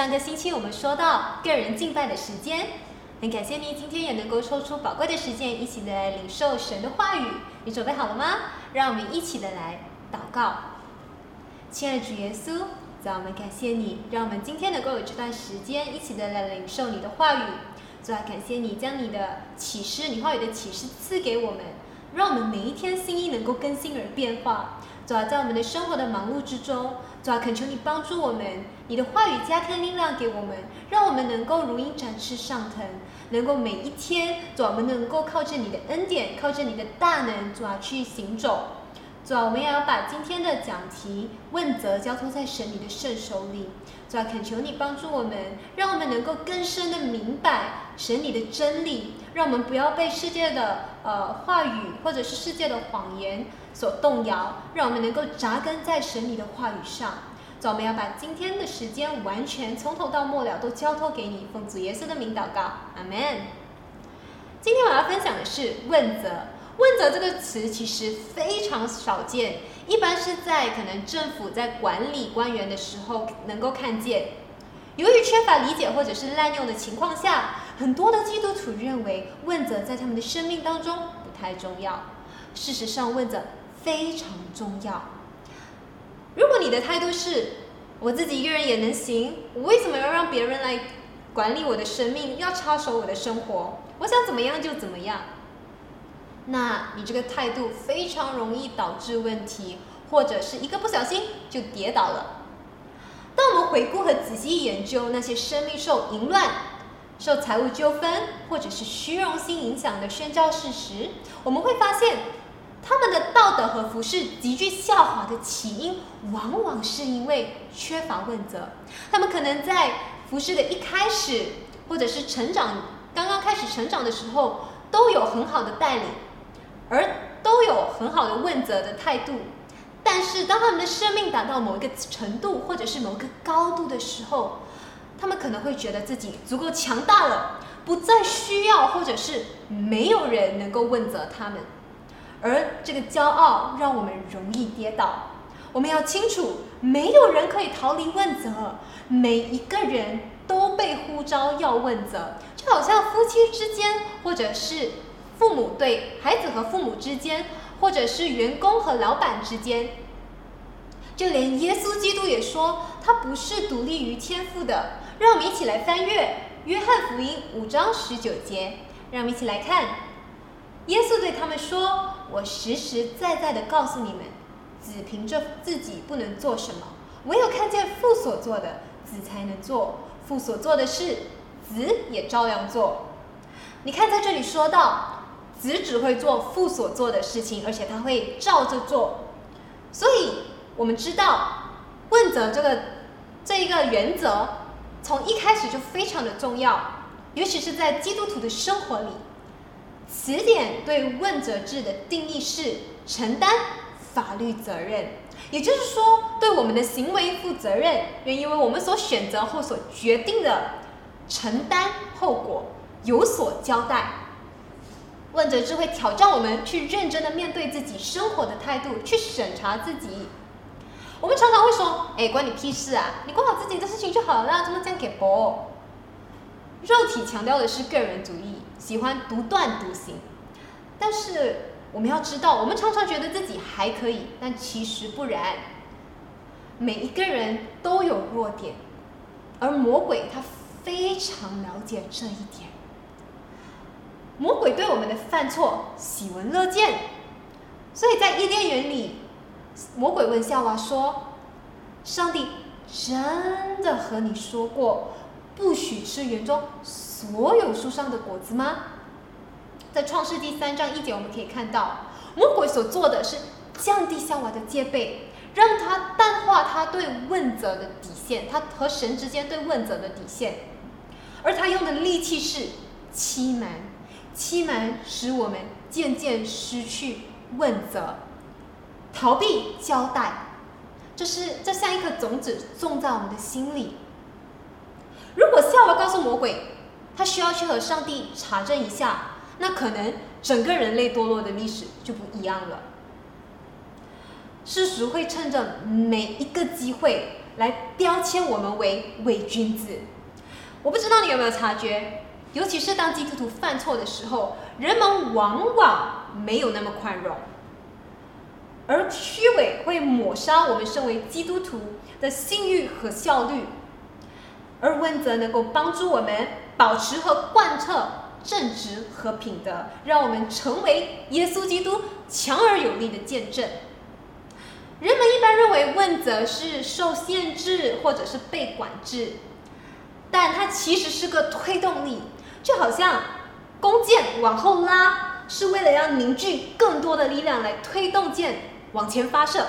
上个星期我们说到个人敬拜的时间，很感谢你今天也能够抽出宝贵的时间，一起来领受神的话语。你准备好了吗？让我们一起的来祷告。亲爱的主耶稣，让，我们感谢你，让我们今天能够有这段时间一起的来领受你的话语。主啊，感谢你将你的启示，你话语的启示赐给我们，让我们每一天心意能够更新而变化。主啊，在我们的生活的忙碌之中，主啊，恳求你帮助我们，你的话语加添力量给我们，让我们能够如鹰展翅上腾，能够每一天，主啊，我们能够靠着你的恩典，靠着你的大能，主啊，去行走。主啊，我们也要把今天的讲题问责交托在神你的圣手里。主啊，恳求你帮助我们，让我们能够更深的明白神你的真理，让我们不要被世界的呃话语或者是世界的谎言所动摇，让我们能够扎根在神你的话语上。我们要把今天的时间完全从头到末了都交托给你，奉主耶稣的名祷告，阿门。今天我要分享的是问责。问责这个词其实非常少见，一般是在可能政府在管理官员的时候能够看见。由于缺乏理解或者是滥用的情况下，很多的基督徒认为问责在他们的生命当中不太重要。事实上，问责非常重要。如果你的态度是我自己一个人也能行，我为什么要让别人来管理我的生命，要插手我的生活？我想怎么样就怎么样。那你这个态度非常容易导致问题，或者是一个不小心就跌倒了。当我们回顾和仔细研究那些生命受淫乱、受财务纠纷或者是虚荣心影响的宣教事实，我们会发现他们的道德和服饰急剧下滑的起因，往往是因为缺乏问责。他们可能在服饰的一开始，或者是成长刚刚开始成长的时候，都有很好的带领。而都有很好的问责的态度，但是当他们的生命达到某一个程度或者是某个高度的时候，他们可能会觉得自己足够强大了，不再需要或者是没有人能够问责他们，而这个骄傲让我们容易跌倒。我们要清楚，没有人可以逃离问责，每一个人都被呼召要问责，就好像夫妻之间或者是。父母对孩子和父母之间，或者是员工和老板之间，就连耶稣基督也说，他不是独立于天赋的。让我们一起来翻阅《约翰福音》五章十九节，让我们一起来看，耶稣对他们说：“我实实在在的告诉你们，子凭着自己不能做什么，唯有看见父所做的，子才能做。父所做的事，子也照样做。”你看，在这里说到。子只会做父所做的事情，而且他会照着做。所以，我们知道问责这个这一个原则，从一开始就非常的重要，尤其是在基督徒的生活里。词典对问责制的定义是承担法律责任，也就是说，对我们的行为负责任，愿意为我们所选择或所决定的承担后果有所交代。问责制会挑战我们去认真的面对自己生活的态度，去审查自己。我们常常会说：“哎，关你屁事啊！你管好自己的事情就好了，怎么这样给博？”肉体强调的是个人主义，喜欢独断独行。但是我们要知道，我们常常觉得自己还可以，但其实不然。每一个人都有弱点，而魔鬼他非常了解这一点。魔鬼对我们的犯错喜闻乐见，所以在伊甸园里，魔鬼问夏娃说：“上帝真的和你说过不许吃园中所有树上的果子吗？”在创世第三章一节，我们可以看到，魔鬼所做的是降低夏娃的戒备，让他淡化他对问责的底线，他和神之间对问责的底线，而他用的利器是欺瞒。欺瞒使我们渐渐失去问责，逃避交代，这是这像一颗种子种在我们的心里。如果夏娃告诉魔鬼，他需要去和上帝查证一下，那可能整个人类堕落的历史就不一样了。世俗会趁着每一个机会来标签我们为伪君子。我不知道你有没有察觉，尤其是当基督徒犯错的时候，人们往往没有那么宽容，而虚伪会抹杀我们身为基督徒的信誉和效率，而问责能够帮助我们保持和贯彻正直和品德，让我们成为耶稣基督强而有力的见证。人们一般认为问责是受限制或者是被管制。但它其实是个推动力，就好像弓箭往后拉，是为了要凝聚更多的力量来推动箭往前发射，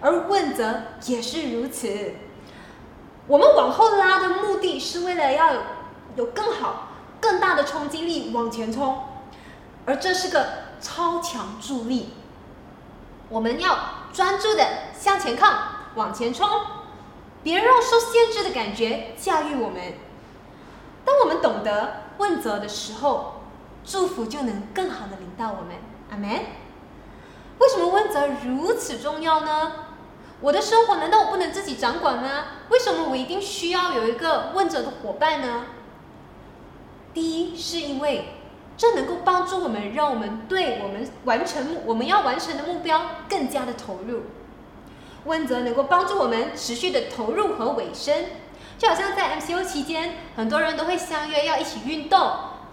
而问责也是如此。我们往后拉的目的是为了要有更好、更大的冲击力往前冲，而这是个超强助力。我们要专注的向前看，往前冲。别让受限制的感觉驾驭我们。当我们懂得问责的时候，祝福就能更好的领到我们。阿门。为什么问责如此重要呢？我的生活难道我不能自己掌管吗？为什么我一定需要有一个问责的伙伴呢？第一，是因为这能够帮助我们，让我们对我们完成我们要完成的目标更加的投入。问责能够帮助我们持续的投入和尾声，就好像在 MCO 期间，很多人都会相约要一起运动，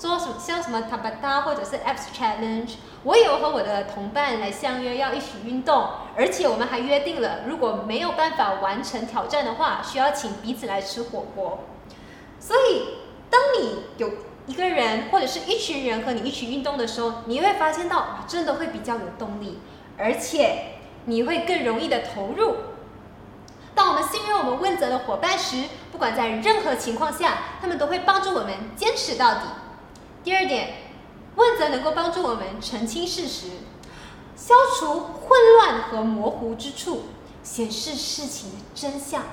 做什像什么 Tabata 或者是 Apps Challenge。我有和我的同伴来相约要一起运动，而且我们还约定了，如果没有办法完成挑战的话，需要请彼此来吃火锅。所以，当你有一个人或者是一群人和你一起运动的时候，你会发现到，真的会比较有动力，而且。你会更容易的投入。当我们信任我们问责的伙伴时，不管在任何情况下，他们都会帮助我们坚持到底。第二点，问责能够帮助我们澄清事实，消除混乱和模糊之处，显示事情的真相。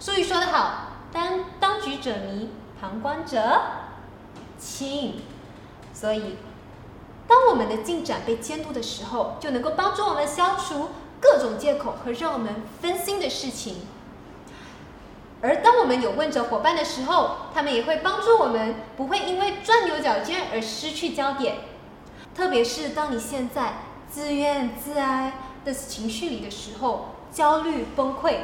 俗语说得好：“当当局者迷，旁观者清。”所以。当我们的进展被监督的时候，就能够帮助我们消除各种借口和让我们分心的事情。而当我们有问责伙伴的时候，他们也会帮助我们不会因为钻牛角尖而失去焦点。特别是当你现在自怨自哀的情绪里的时候，焦虑崩溃，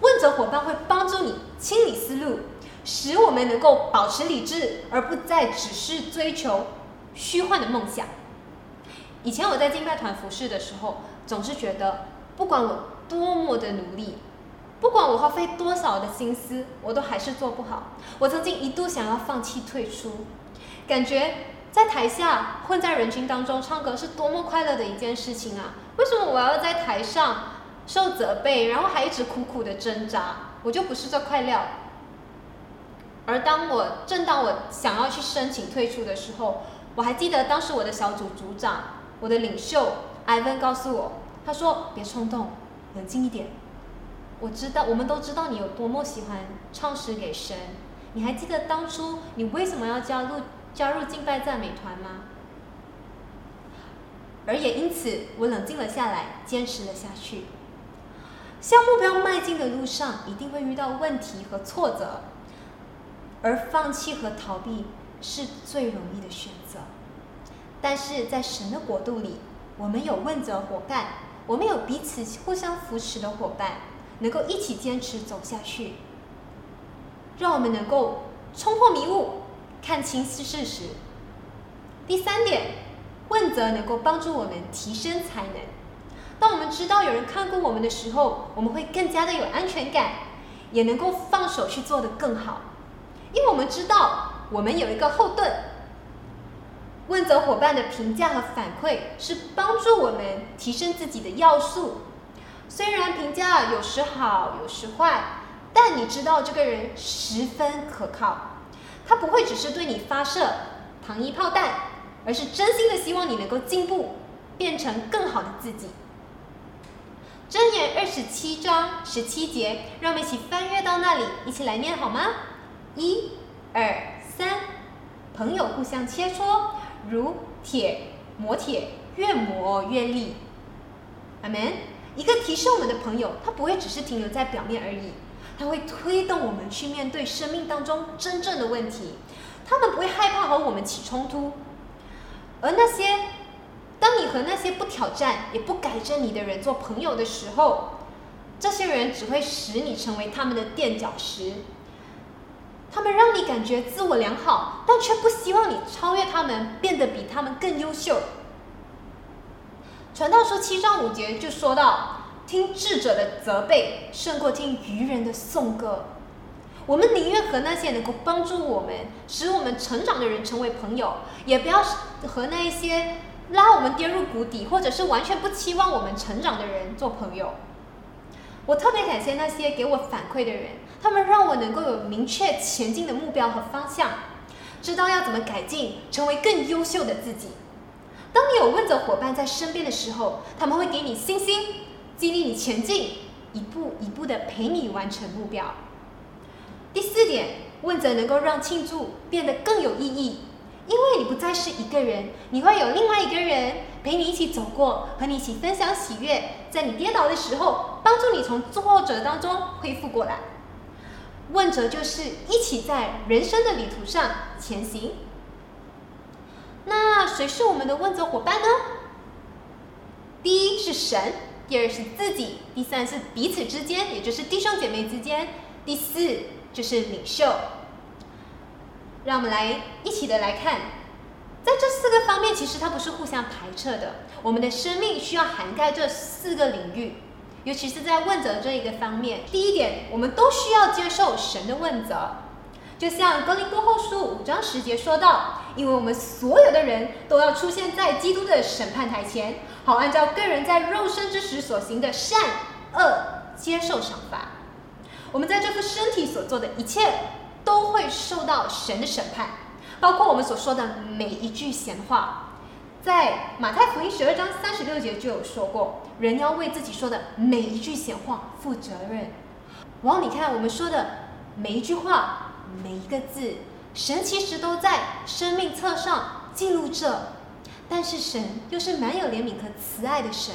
问责伙伴会帮助你清理思路，使我们能够保持理智，而不再只是追求虚幻的梦想。以前我在敬拜团服侍的时候，总是觉得，不管我多么的努力，不管我花费多少的心思，我都还是做不好。我曾经一度想要放弃退出，感觉在台下混在人群当中唱歌是多么快乐的一件事情啊！为什么我要在台上受责备，然后还一直苦苦的挣扎？我就不是这块料。而当我正当我想要去申请退出的时候，我还记得当时我的小组组长。我的领袖艾文告诉我，他说：“别冲动，冷静一点。我知道，我们都知道你有多么喜欢唱诗给神。你还记得当初你为什么要加入加入敬拜赞美团吗？而也因此，我冷静了下来，坚持了下去。向目标迈进的路上，一定会遇到问题和挫折，而放弃和逃避是最容易的选择。”但是在神的国度里，我们有问责伙伴，我们有彼此互相扶持的伙伴，能够一起坚持走下去，让我们能够冲破迷雾，看清事实。第三点，问责能够帮助我们提升才能。当我们知道有人看顾我们的时候，我们会更加的有安全感，也能够放手去做得更好，因为我们知道我们有一个后盾。问责伙伴的评价和反馈是帮助我们提升自己的要素。虽然评价有时好，有时坏，但你知道这个人十分可靠。他不会只是对你发射糖衣炮弹，而是真心的希望你能够进步，变成更好的自己。箴言二十七章十七节，让我们一起翻阅到那里，一起来念好吗？一、二、三，朋友互相切磋。如铁磨铁，越磨越利。阿门。一个提升我们的朋友，他不会只是停留在表面而已，他会推动我们去面对生命当中真正的问题。他们不会害怕和我们起冲突，而那些当你和那些不挑战也不改正你的人做朋友的时候，这些人只会使你成为他们的垫脚石。他们让你感觉自我良好，但却不希望你超越他们，变得比他们更优秀。传道书七章五节就说到：“听智者的责备，胜过听愚人的颂歌。”我们宁愿和那些能够帮助我们、使我们成长的人成为朋友，也不要和那一些拉我们跌入谷底，或者是完全不期望我们成长的人做朋友。我特别感谢那些给我反馈的人，他们让我能够有明确前进的目标和方向，知道要怎么改进，成为更优秀的自己。当你有问责伙伴在身边的时候，他们会给你信心，激励你前进，一步一步的陪你完成目标。第四点，问责能够让庆祝变得更有意义，因为你不再是一个人，你会有另外一个人陪你一起走过，和你一起分享喜悦，在你跌倒的时候，帮助你从挫折当中恢复过来。问责就是一起在人生的旅途上前行。谁是我们的问责伙伴呢？第一是神，第二是自己，第三是彼此之间，也就是弟兄姐妹之间，第四。就是领袖，让我们来一起的来看，在这四个方面，其实它不是互相排斥的。我们的生命需要涵盖这四个领域，尤其是在问责这一个方面。第一点，我们都需要接受神的问责，就像格林多后书五章十节说到，因为我们所有的人都要出现在基督的审判台前，好按照个人在肉身之时所行的善恶接受赏罚。我们在这副身体所做的一切，都会受到神的审判，包括我们所说的每一句闲话。在马太福音十二章三十六节就有说过，人要为自己说的每一句闲话负责任。往，你看我们说的每一句话、每一个字，神其实都在生命册上记录着。但是神又是蛮有怜悯和慈爱的神，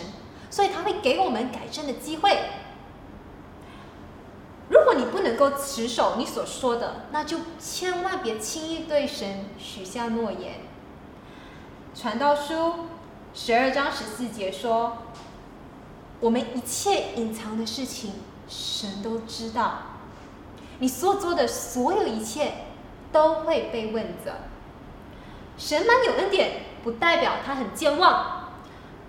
所以他会给我们改正的机会。如果你不能够持守你所说的，那就千万别轻易对神许下诺言。传道书十二章十四节说：“我们一切隐藏的事情，神都知道。你所做的所有一切，都会被问责。神蛮有恩典，不代表他很健忘，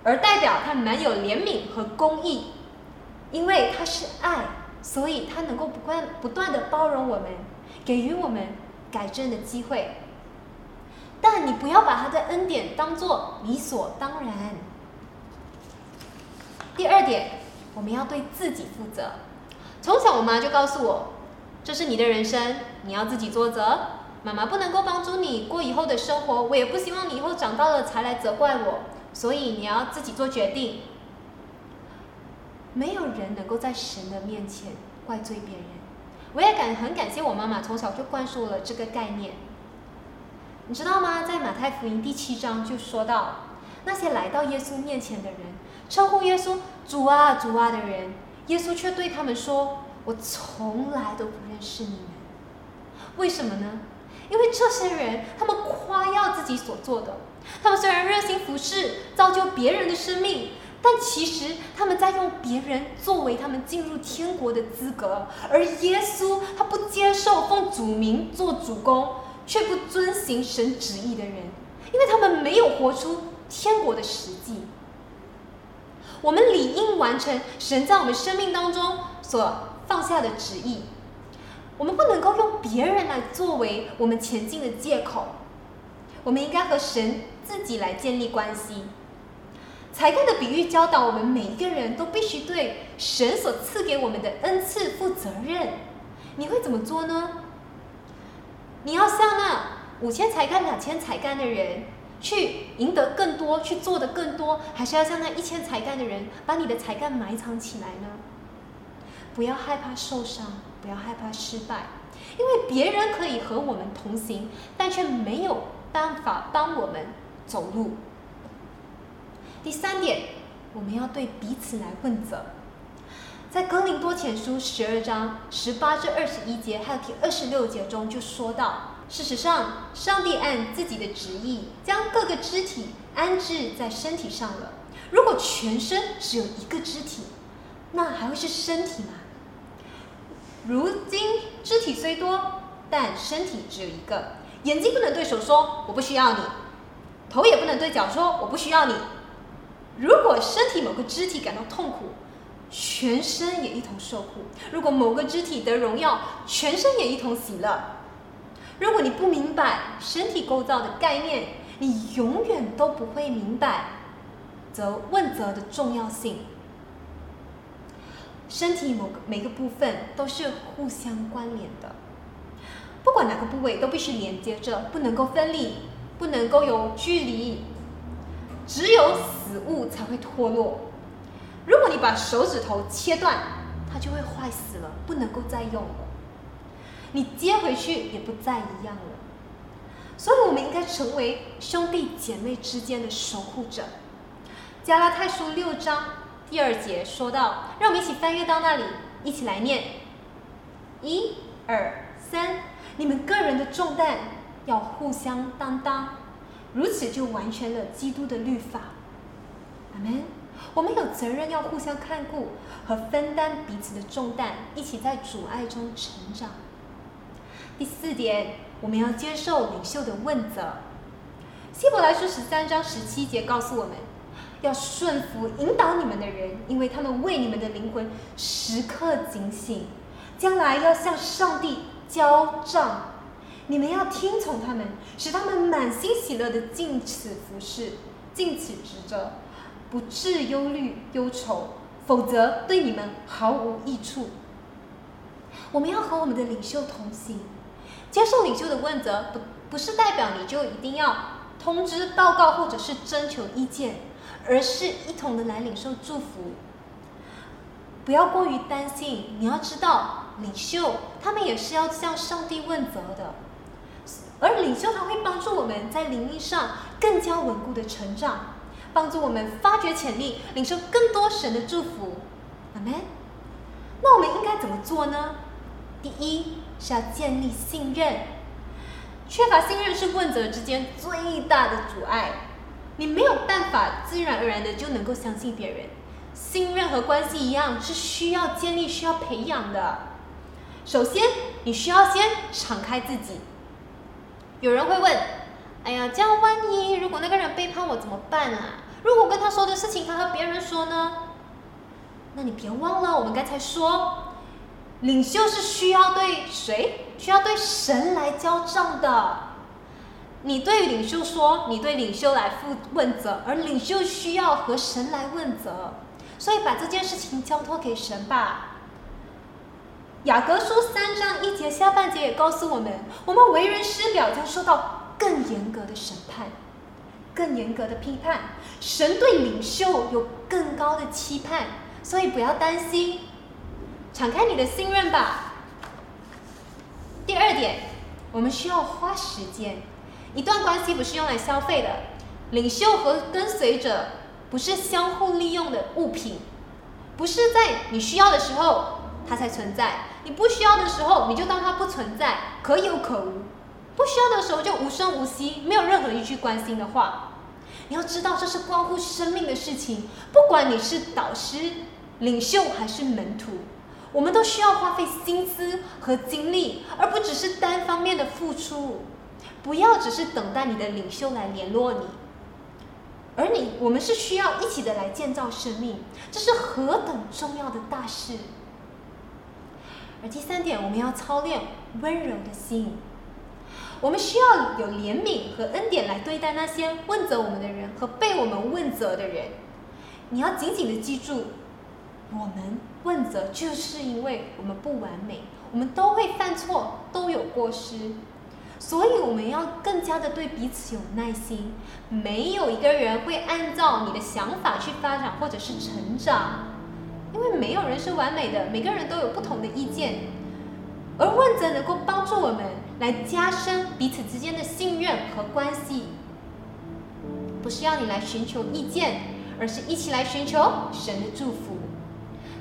而代表他蛮有怜悯和公义，因为他是爱。”所以，他能够不断不断的包容我们，给予我们改正的机会。但你不要把他的恩典当做理所当然。第二点，我们要对自己负责。从小，我妈就告诉我，这是你的人生，你要自己做责。妈妈不能够帮助你过以后的生活，我也不希望你以后长大了才来责怪我。所以，你要自己做决定。没有人能够在神的面前怪罪别人。我也感很感谢我妈妈从小就灌输了这个概念。你知道吗？在马太福音第七章就说到，那些来到耶稣面前的人，称呼耶稣主啊主啊的人，耶稣却对他们说：“我从来都不认识你们。”为什么呢？因为这些人他们夸耀自己所做的，他们虽然热心服侍，造就别人的生命。但其实他们在用别人作为他们进入天国的资格，而耶稣他不接受奉主名做主公，却不遵行神旨意的人，因为他们没有活出天国的实际。我们理应完成神在我们生命当中所放下的旨意，我们不能够用别人来作为我们前进的借口，我们应该和神自己来建立关系。才干的比喻教导我们，每一个人都必须对神所赐给我们的恩赐负责任。你会怎么做呢？你要像那五千才干、两千才干的人，去赢得更多，去做的更多，还是要像那一千才干的人，把你的才干埋藏起来呢？不要害怕受伤，不要害怕失败，因为别人可以和我们同行，但却没有办法帮我们走路。第三点，我们要对彼此来问责。在格林多前书十二章十八至二十一节，还有第二十六节中就说到，事实上，上帝按自己的旨意将各个肢体安置在身体上了。如果全身只有一个肢体，那还会是身体吗？如今肢体虽多，但身体只有一个。眼睛不能对手说我不需要你，头也不能对脚说我不需要你。如果身体某个肢体感到痛苦，全身也一同受苦；如果某个肢体得荣耀，全身也一同喜乐。如果你不明白身体构造的概念，你永远都不会明白责问责的重要性。身体某个每个部分都是互相关联的，不管哪个部位都必须连接着，不能够分离，不能够有距离。只有死物才会脱落。如果你把手指头切断，它就会坏死了，不能够再用了。你接回去也不再一样了。所以，我们应该成为兄弟姐妹之间的守护者。加拉太书六章。第二节说到，让我们一起翻阅到那里，一起来念：一、二、三。你们个人的重担要互相担当，如此就完全了基督的律法。阿门。我们有责任要互相看顾和分担彼此的重担，一起在阻碍中成长。第四点，我们要接受领袖的问责。希伯来书十三章十七节告诉我们。要顺服引导你们的人，因为他们为你们的灵魂时刻警醒，将来要向上帝交账。你们要听从他们，使他们满心喜乐的尽此服侍，尽此职责，不致忧虑忧愁，否则对你们毫无益处。我们要和我们的领袖同行，接受领袖的问责，不不是代表你就一定要通知报告或者是征求意见。而是一同的来领受祝福，不要过于担心。你要知道，领袖他们也是要向上帝问责的，而领袖他会帮助我们在灵力上更加稳固的成长，帮助我们发掘潜力，领受更多神的祝福。阿门。那我们应该怎么做呢？第一是要建立信任，缺乏信任是问责之间最大的阻碍。你没有办法自然而然的就能够相信别人，信任和关系一样是需要建立、需要培养的。首先，你需要先敞开自己。有人会问：“哎呀，这样万一如果那个人背叛我怎么办啊？如果跟他说的事情他和别人说呢？”那你别忘了，我们刚才说，领袖是需要对谁？需要对神来交账的。你对领袖说，你对领袖来负问责，而领袖需要和神来问责，所以把这件事情交托给神吧。雅各书三章一节下半节也告诉我们，我们为人师表将受到更严格的审判，更严格的批判。神对领袖有更高的期盼，所以不要担心，敞开你的信任吧。第二点，我们需要花时间。一段关系不是用来消费的，领袖和跟随者不是相互利用的物品，不是在你需要的时候它才存在，你不需要的时候你就当它不存在，可有可无。不需要的时候就无声无息，没有任何一句关心的话。你要知道这是关乎生命的事情，不管你是导师、领袖还是门徒，我们都需要花费心思和精力，而不只是单方面的付出。不要只是等待你的领袖来联络你，而你我们是需要一起的来建造生命，这是何等重要的大事。而第三点，我们要操练温柔的心，我们需要有怜悯和恩典来对待那些问责我们的人和被我们问责的人。你要紧紧的记住，我们问责就是因为我们不完美，我们都会犯错，都有过失。所以我们要更加的对彼此有耐心。没有一个人会按照你的想法去发展或者是成长，因为没有人是完美的，每个人都有不同的意见。而问责能够帮助我们来加深彼此之间的信任和关系，不是要你来寻求意见，而是一起来寻求神的祝福。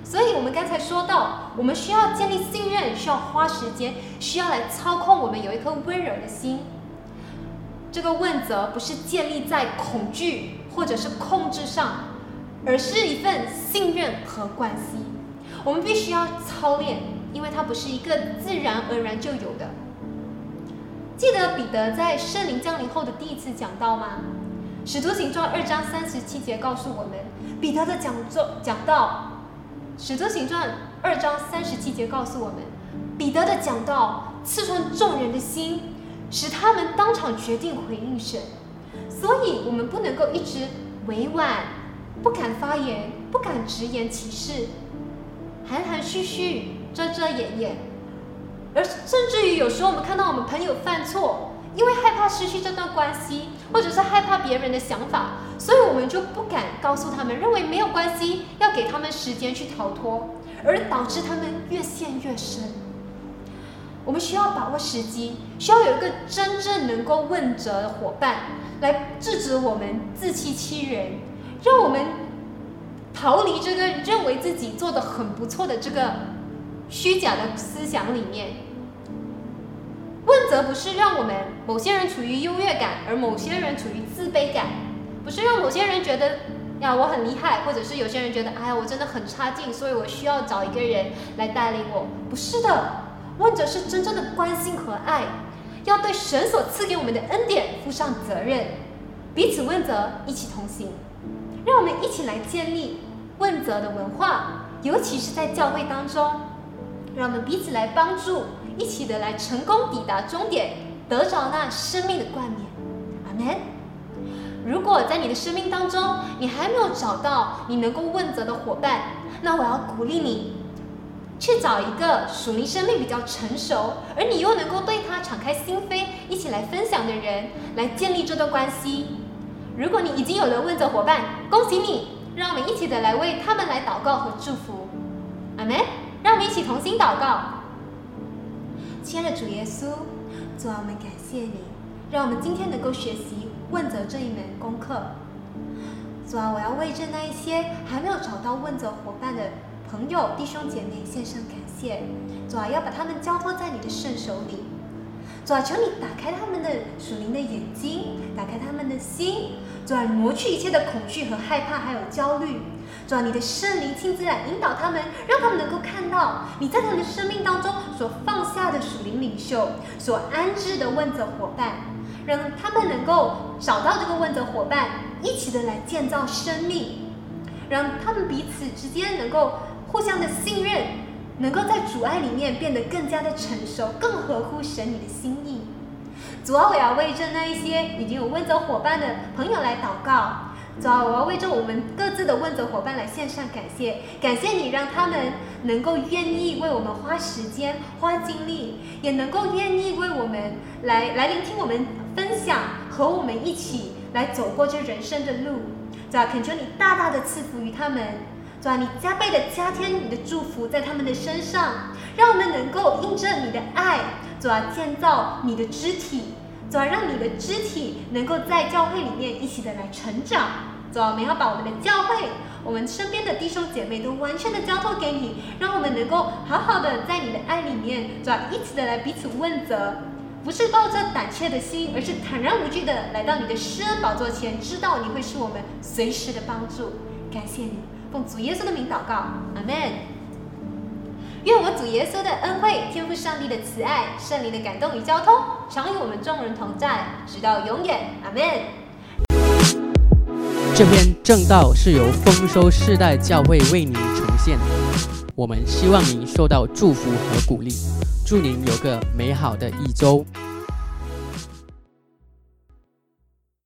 所以，我们刚才说到，我们需要建立信任，需要花时间，需要来操控我们有一颗温柔的心。这个问责不是建立在恐惧或者是控制上，而是一份信任和关系。我们必须要操练，因为它不是一个自然而然就有的。记得彼得在圣灵降临后的第一次讲道吗？使徒行传二章三十七节告诉我们，彼得的讲座讲道。使徒行传二章三十七节告诉我们，彼得的讲道刺穿众人的心。使他们当场决定回应神，所以我们不能够一直委婉，不敢发言，不敢直言其事，含含蓄蓄，遮遮掩掩，而甚至于有时候我们看到我们朋友犯错，因为害怕失去这段关系，或者是害怕别人的想法，所以我们就不敢告诉他们，认为没有关系，要给他们时间去逃脱，而导致他们越陷越深。我们需要把握时机，需要有一个真正能够问责的伙伴来制止我们自欺欺人，让我们逃离这个认为自己做的很不错的这个虚假的思想里面。问责不是让我们某些人处于优越感，而某些人处于自卑感，不是让某些人觉得呀我很厉害，或者是有些人觉得哎呀我真的很差劲，所以我需要找一个人来带领我，不是的。问责是真正的关心和爱，要对神所赐给我们的恩典负上责任，彼此问责，一起同行。让我们一起来建立问责的文化，尤其是在教会当中，让我们彼此来帮助，一起的来成功抵达终点，得着那生命的冠冕。阿门。如果在你的生命当中，你还没有找到你能够问责的伙伴，那我要鼓励你。去找一个属灵生命比较成熟，而你又能够对他敞开心扉，一起来分享的人，来建立这段关系。如果你已经有了问责伙伴，恭喜你！让我们一起的来为他们来祷告和祝福。阿门！让我们一起同心祷告。亲爱的主耶稣，主啊，我们感谢你，让我们今天能够学习问责这一门功课。主啊，我要为着那一些还没有找到问责伙伴的。朋友、弟兄姐妹，献上感谢。主啊，要把他们交托在你的圣手里。主啊，求你打开他们的属灵的眼睛，打开他们的心。主啊，磨去一切的恐惧和害怕，还有焦虑。主啊，你的圣灵亲自来引导他们，让他们能够看到你在他们的生命当中所放下的属灵领袖，所安置的问责伙伴，让他们能够找到这个问责伙伴，一起的来建造生命，让他们彼此之间能够。互相的信任，能够在主爱里面变得更加的成熟，更合乎神你的心意。主啊，我要为着那一些已经有问责伙伴的朋友来祷告。主啊，我要为着我们各自的问责伙伴来献上感谢，感谢你让他们能够愿意为我们花时间、花精力，也能够愿意为我们来来聆听我们分享，和我们一起来走过这人生的路。主啊，恳求你大大的赐福于他们。主啊，你加倍的加添你的祝福在他们的身上，让我们能够印证你的爱，主啊，建造你的肢体，主啊，让你的肢体能够在教会里面一起的来成长。主啊，我们要把我们的教会，我们身边的弟兄姐妹都完全的交托给你，让我们能够好好的在你的爱里面，主啊，一起的来彼此问责，不是抱着胆怯的心，而是坦然无惧的来到你的施恩宝座前，知道你会是我们随时的帮助。感谢你。奉主耶稣的名祷告，阿门。愿我主耶稣的恩惠、天赋上帝的慈爱、圣灵的感动与交通，常与我们众人同在，直到永远，阿门。这篇正道是由丰收世代教会为您呈现，我们希望您受到祝福和鼓励，祝您有个美好的一周。